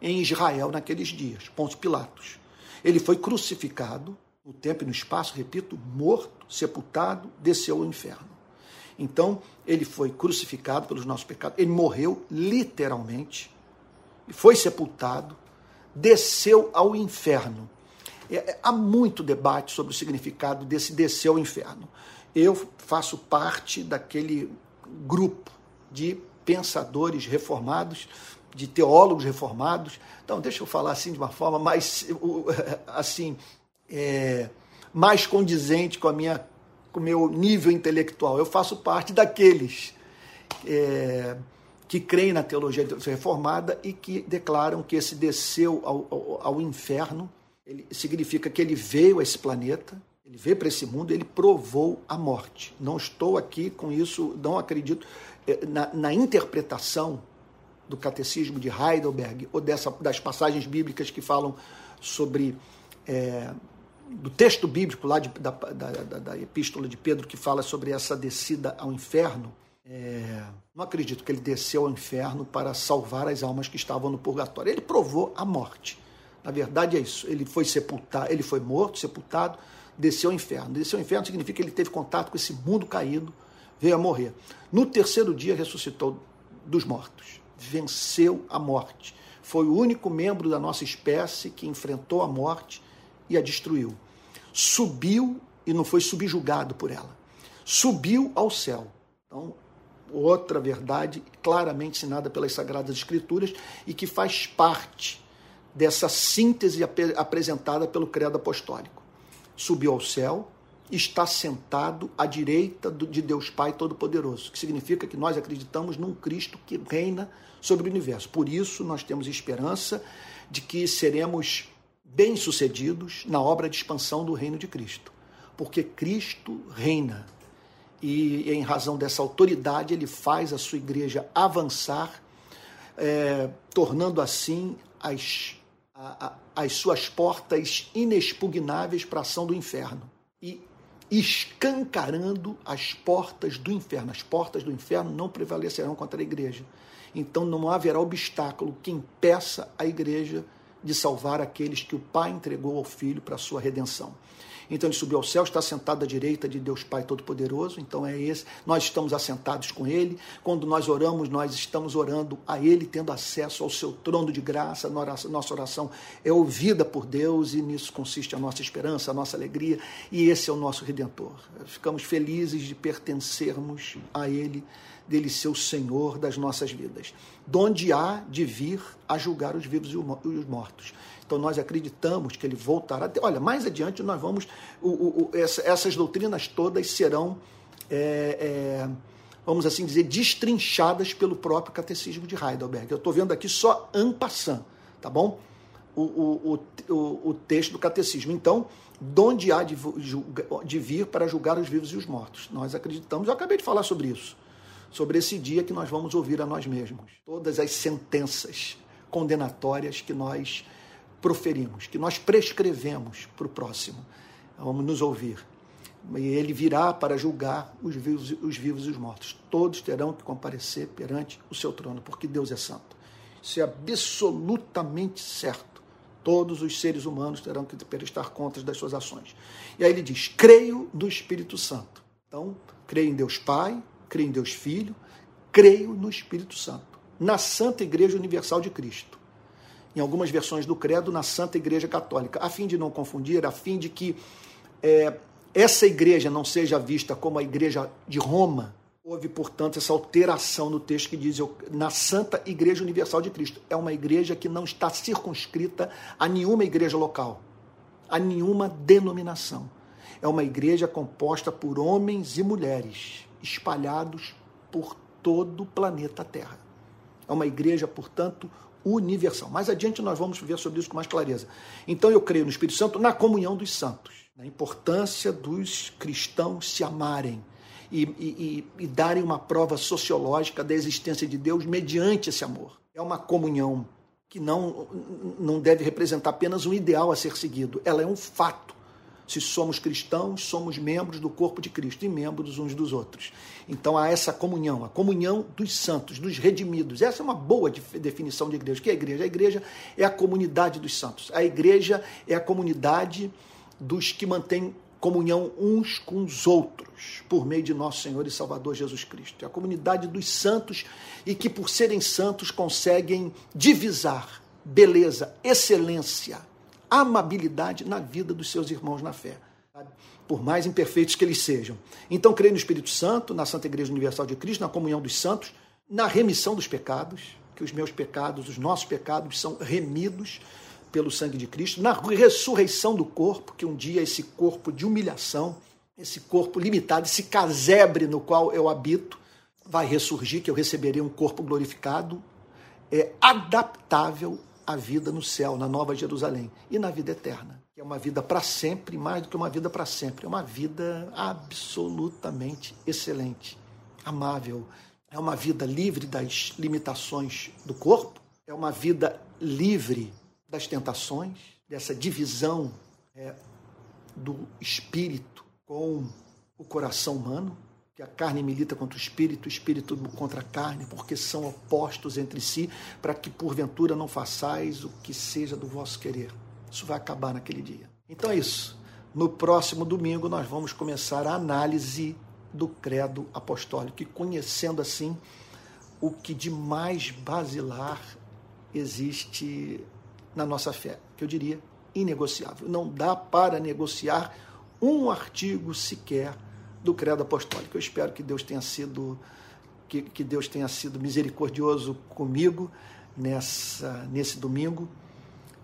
em Israel naqueles dias, Pôncio Pilatos. Ele foi crucificado no tempo e no espaço, repito, morto, sepultado, desceu ao inferno. Então, ele foi crucificado pelos nossos pecados, ele morreu literalmente foi sepultado, desceu ao inferno. É, é, há muito debate sobre o significado desse descer ao inferno. Eu faço parte daquele grupo de pensadores reformados, de teólogos reformados. Então, deixa eu falar assim de uma forma mais [LAUGHS] assim é, mais condizente com a minha com meu nível intelectual. Eu faço parte daqueles é, que creem na teologia reformada e que declaram que esse desceu ao, ao, ao inferno ele, significa que ele veio a esse planeta, ele veio para esse mundo, ele provou a morte. Não estou aqui com isso, não acredito eh, na, na interpretação do catecismo de Heidelberg ou dessa, das passagens bíblicas que falam sobre é, do texto bíblico lá de, da, da, da, da, epístola de Pedro que fala sobre essa descida ao inferno. É, não acredito que ele desceu ao inferno para salvar as almas que estavam no purgatório. Ele provou a morte. Na verdade é isso. Ele foi sepultado, ele foi morto, sepultado, desceu ao inferno. Desceu ao inferno significa que ele teve contato com esse mundo caído, veio a morrer. No terceiro dia ressuscitou dos mortos, venceu a morte. Foi o único membro da nossa espécie que enfrentou a morte e a destruiu. Subiu e não foi subjugado por ela. Subiu ao céu. Então, outra verdade claramente ensinada pelas Sagradas Escrituras e que faz parte dessa síntese ap apresentada pelo Credo Apostólico. Subiu ao céu, está sentado à direita de Deus Pai Todo-Poderoso, que significa que nós acreditamos num Cristo que reina sobre o universo. Por isso, nós temos esperança de que seremos bem-sucedidos na obra de expansão do reino de Cristo, porque Cristo reina e, em razão dessa autoridade, ele faz a sua igreja avançar, é, tornando assim as, a, a, as suas portas inexpugnáveis para a ação do inferno e escancarando as portas do inferno. As portas do inferno não prevalecerão contra a igreja. Então não haverá obstáculo que impeça a igreja de salvar aqueles que o Pai entregou ao Filho para a sua redenção. Então ele subiu ao céu, está sentado à direita de Deus Pai Todo-Poderoso. Então é esse. Nós estamos assentados com Ele. Quando nós oramos, nós estamos orando a Ele, tendo acesso ao seu trono de graça. Nossa oração é ouvida por Deus e nisso consiste a nossa esperança, a nossa alegria. E esse é o nosso Redentor. Ficamos felizes de pertencermos a Ele dele ser o Senhor das nossas vidas, donde há de vir a julgar os vivos e os mortos. Então nós acreditamos que ele voltará. Olha, mais adiante nós vamos. O, o, essa, essas doutrinas todas serão, é, é, vamos assim dizer, destrinchadas pelo próprio catecismo de Heidelberg. Eu estou vendo aqui só en passant, tá bom? O, o, o, o texto do catecismo. Então, de onde há de, de vir para julgar os vivos e os mortos? Nós acreditamos, eu acabei de falar sobre isso sobre esse dia que nós vamos ouvir a nós mesmos. Todas as sentenças condenatórias que nós proferimos, que nós prescrevemos para o próximo. Vamos nos ouvir. E ele virá para julgar os vivos, os vivos e os mortos. Todos terão que comparecer perante o seu trono, porque Deus é santo. Isso é absolutamente certo. Todos os seres humanos terão que prestar contas das suas ações. E aí ele diz: creio no Espírito Santo. Então, creio em Deus Pai, creio em Deus Filho, creio no Espírito Santo, na Santa Igreja Universal de Cristo. Em algumas versões do Credo, na Santa Igreja Católica, a fim de não confundir, a fim de que é, essa igreja não seja vista como a igreja de Roma. Houve, portanto, essa alteração no texto que diz na Santa Igreja Universal de Cristo. É uma igreja que não está circunscrita a nenhuma igreja local, a nenhuma denominação. É uma igreja composta por homens e mulheres espalhados por todo o planeta Terra. É uma igreja, portanto, universal. Mais adiante nós vamos ver sobre isso com mais clareza. Então eu creio no Espírito Santo na comunhão dos santos, na importância dos cristãos se amarem e, e, e, darem uma prova sociológica da existência de Deus mediante esse amor. É uma comunhão que não, não deve representar apenas um ideal a ser seguido, ela é um fato se somos cristãos, somos membros do corpo de Cristo e membros uns dos outros. Então há essa comunhão, a comunhão dos santos, dos redimidos. Essa é uma boa definição de igreja. O que é a igreja? A igreja é a comunidade dos santos. A igreja é a comunidade dos que mantêm comunhão uns com os outros, por meio de nosso Senhor e Salvador Jesus Cristo. É a comunidade dos santos e que, por serem santos, conseguem divisar beleza, excelência, amabilidade na vida dos seus irmãos na fé, por mais imperfeitos que eles sejam. Então, creio no Espírito Santo, na Santa Igreja Universal de Cristo, na comunhão dos santos, na remissão dos pecados, que os meus pecados, os nossos pecados são remidos pelo sangue de Cristo, na ressurreição do corpo, que um dia esse corpo de humilhação, esse corpo limitado, esse casebre no qual eu habito, vai ressurgir, que eu receberei um corpo glorificado, é adaptável a vida no céu, na Nova Jerusalém e na vida eterna, que é uma vida para sempre, mais do que uma vida para sempre, é uma vida absolutamente excelente, amável, é uma vida livre das limitações do corpo, é uma vida livre das tentações, dessa divisão é, do espírito com o coração humano, que a carne milita contra o espírito, o espírito contra a carne, porque são opostos entre si, para que porventura não façais o que seja do vosso querer. Isso vai acabar naquele dia. Então é isso. No próximo domingo nós vamos começar a análise do credo apostólico e conhecendo assim o que de mais basilar existe na nossa fé, que eu diria inegociável. Não dá para negociar um artigo sequer do credo apostólico. Eu espero que Deus tenha sido que, que Deus tenha sido misericordioso comigo nessa nesse domingo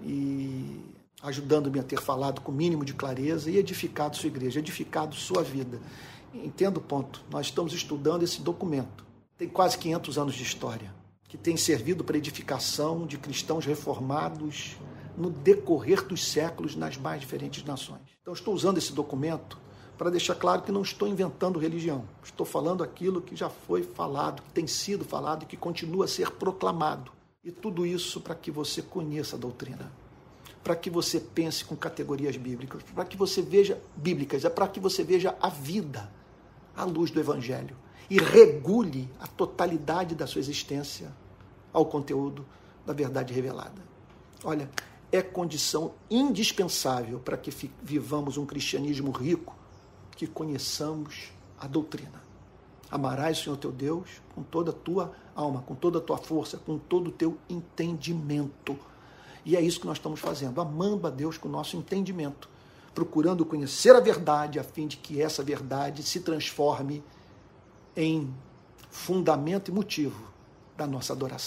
e ajudando-me a ter falado com o mínimo de clareza e edificado sua igreja, edificado sua vida. Entendo o ponto. Nós estamos estudando esse documento. Tem quase 500 anos de história, que tem servido para edificação de cristãos reformados no decorrer dos séculos nas mais diferentes nações. Então, estou usando esse documento para deixar claro que não estou inventando religião. Estou falando aquilo que já foi falado, que tem sido falado e que continua a ser proclamado. E tudo isso para que você conheça a doutrina, para que você pense com categorias bíblicas, para que você veja bíblicas, é para que você veja a vida à luz do evangelho e regule a totalidade da sua existência ao conteúdo da verdade revelada. Olha, é condição indispensável para que vivamos um cristianismo rico, que conheçamos a doutrina. Amarás o Senhor teu Deus com toda a tua alma, com toda a tua força, com todo o teu entendimento. E é isso que nós estamos fazendo, amando a Deus com o nosso entendimento, procurando conhecer a verdade a fim de que essa verdade se transforme em fundamento e motivo da nossa adoração.